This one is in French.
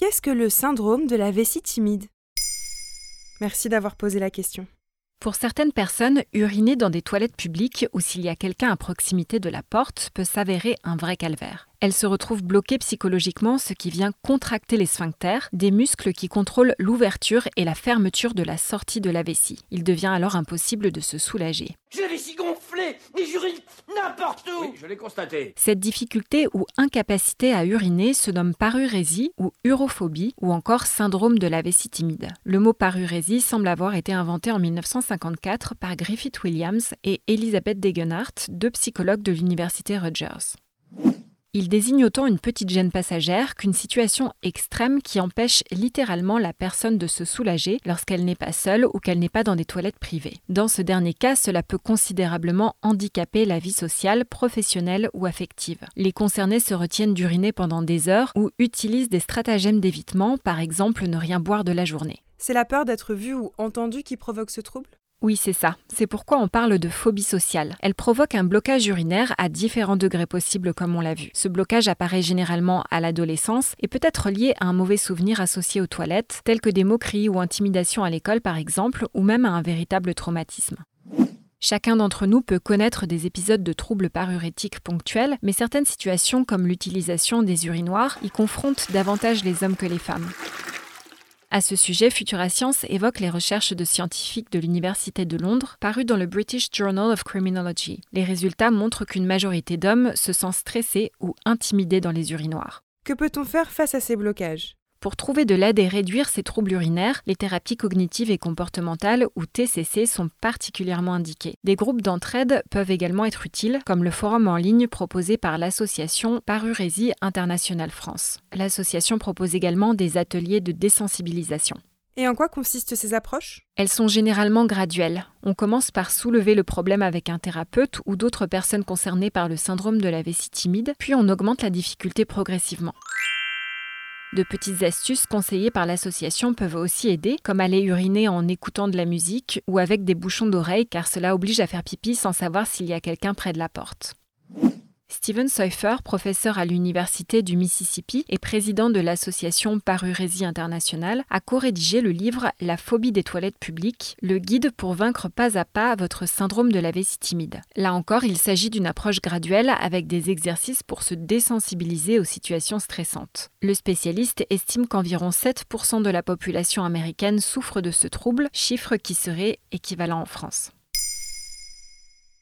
Qu'est-ce que le syndrome de la vessie timide? Merci d'avoir posé la question. Pour certaines personnes, uriner dans des toilettes publiques ou s'il y a quelqu'un à proximité de la porte peut s'avérer un vrai calvaire. Elles se retrouvent bloquées psychologiquement, ce qui vient contracter les sphincters, des muscles qui contrôlent l'ouverture et la fermeture de la sortie de la vessie. Il devient alors impossible de se soulager. J'ai la vessie gonflée et j'urine n'importe où Oui, je l'ai constaté. Cette difficulté ou incapacité à uriner se nomme parurésie ou urophobie ou encore syndrome de la vessie timide. Le mot parurésie semble avoir été inventé en 1954 par Griffith Williams et Elizabeth Degenhardt, deux psychologues de l'université Rutgers. Il désigne autant une petite gêne passagère qu'une situation extrême qui empêche littéralement la personne de se soulager lorsqu'elle n'est pas seule ou qu'elle n'est pas dans des toilettes privées. Dans ce dernier cas, cela peut considérablement handicaper la vie sociale, professionnelle ou affective. Les concernés se retiennent d'uriner pendant des heures ou utilisent des stratagèmes d'évitement, par exemple ne rien boire de la journée. C'est la peur d'être vu ou entendu qui provoque ce trouble? Oui, c'est ça. C'est pourquoi on parle de phobie sociale. Elle provoque un blocage urinaire à différents degrés possibles comme on l'a vu. Ce blocage apparaît généralement à l'adolescence et peut être lié à un mauvais souvenir associé aux toilettes, tels que des moqueries ou intimidations à l'école par exemple, ou même à un véritable traumatisme. Chacun d'entre nous peut connaître des épisodes de troubles parurétiques ponctuels, mais certaines situations comme l'utilisation des urinoirs y confrontent davantage les hommes que les femmes. À ce sujet, Futura Science évoque les recherches de scientifiques de l'Université de Londres parues dans le British Journal of Criminology. Les résultats montrent qu'une majorité d'hommes se sent stressés ou intimidés dans les urinoirs. Que peut-on faire face à ces blocages? Pour trouver de l'aide et réduire ces troubles urinaires, les thérapies cognitives et comportementales ou TCC sont particulièrement indiquées. Des groupes d'entraide peuvent également être utiles, comme le forum en ligne proposé par l'association Parurésie Internationale France. L'association propose également des ateliers de désensibilisation. Et en quoi consistent ces approches? Elles sont généralement graduelles. On commence par soulever le problème avec un thérapeute ou d'autres personnes concernées par le syndrome de la vessie timide, puis on augmente la difficulté progressivement. De petites astuces conseillées par l'association peuvent aussi aider, comme aller uriner en écoutant de la musique ou avec des bouchons d'oreilles car cela oblige à faire pipi sans savoir s'il y a quelqu'un près de la porte. Steven Seufer, professeur à l'Université du Mississippi et président de l'association Parurésie Internationale, a co-rédigé le livre La phobie des toilettes publiques, le guide pour vaincre pas à pas votre syndrome de la vessie timide. Là encore, il s'agit d'une approche graduelle avec des exercices pour se désensibiliser aux situations stressantes. Le spécialiste estime qu'environ 7% de la population américaine souffre de ce trouble, chiffre qui serait équivalent en France.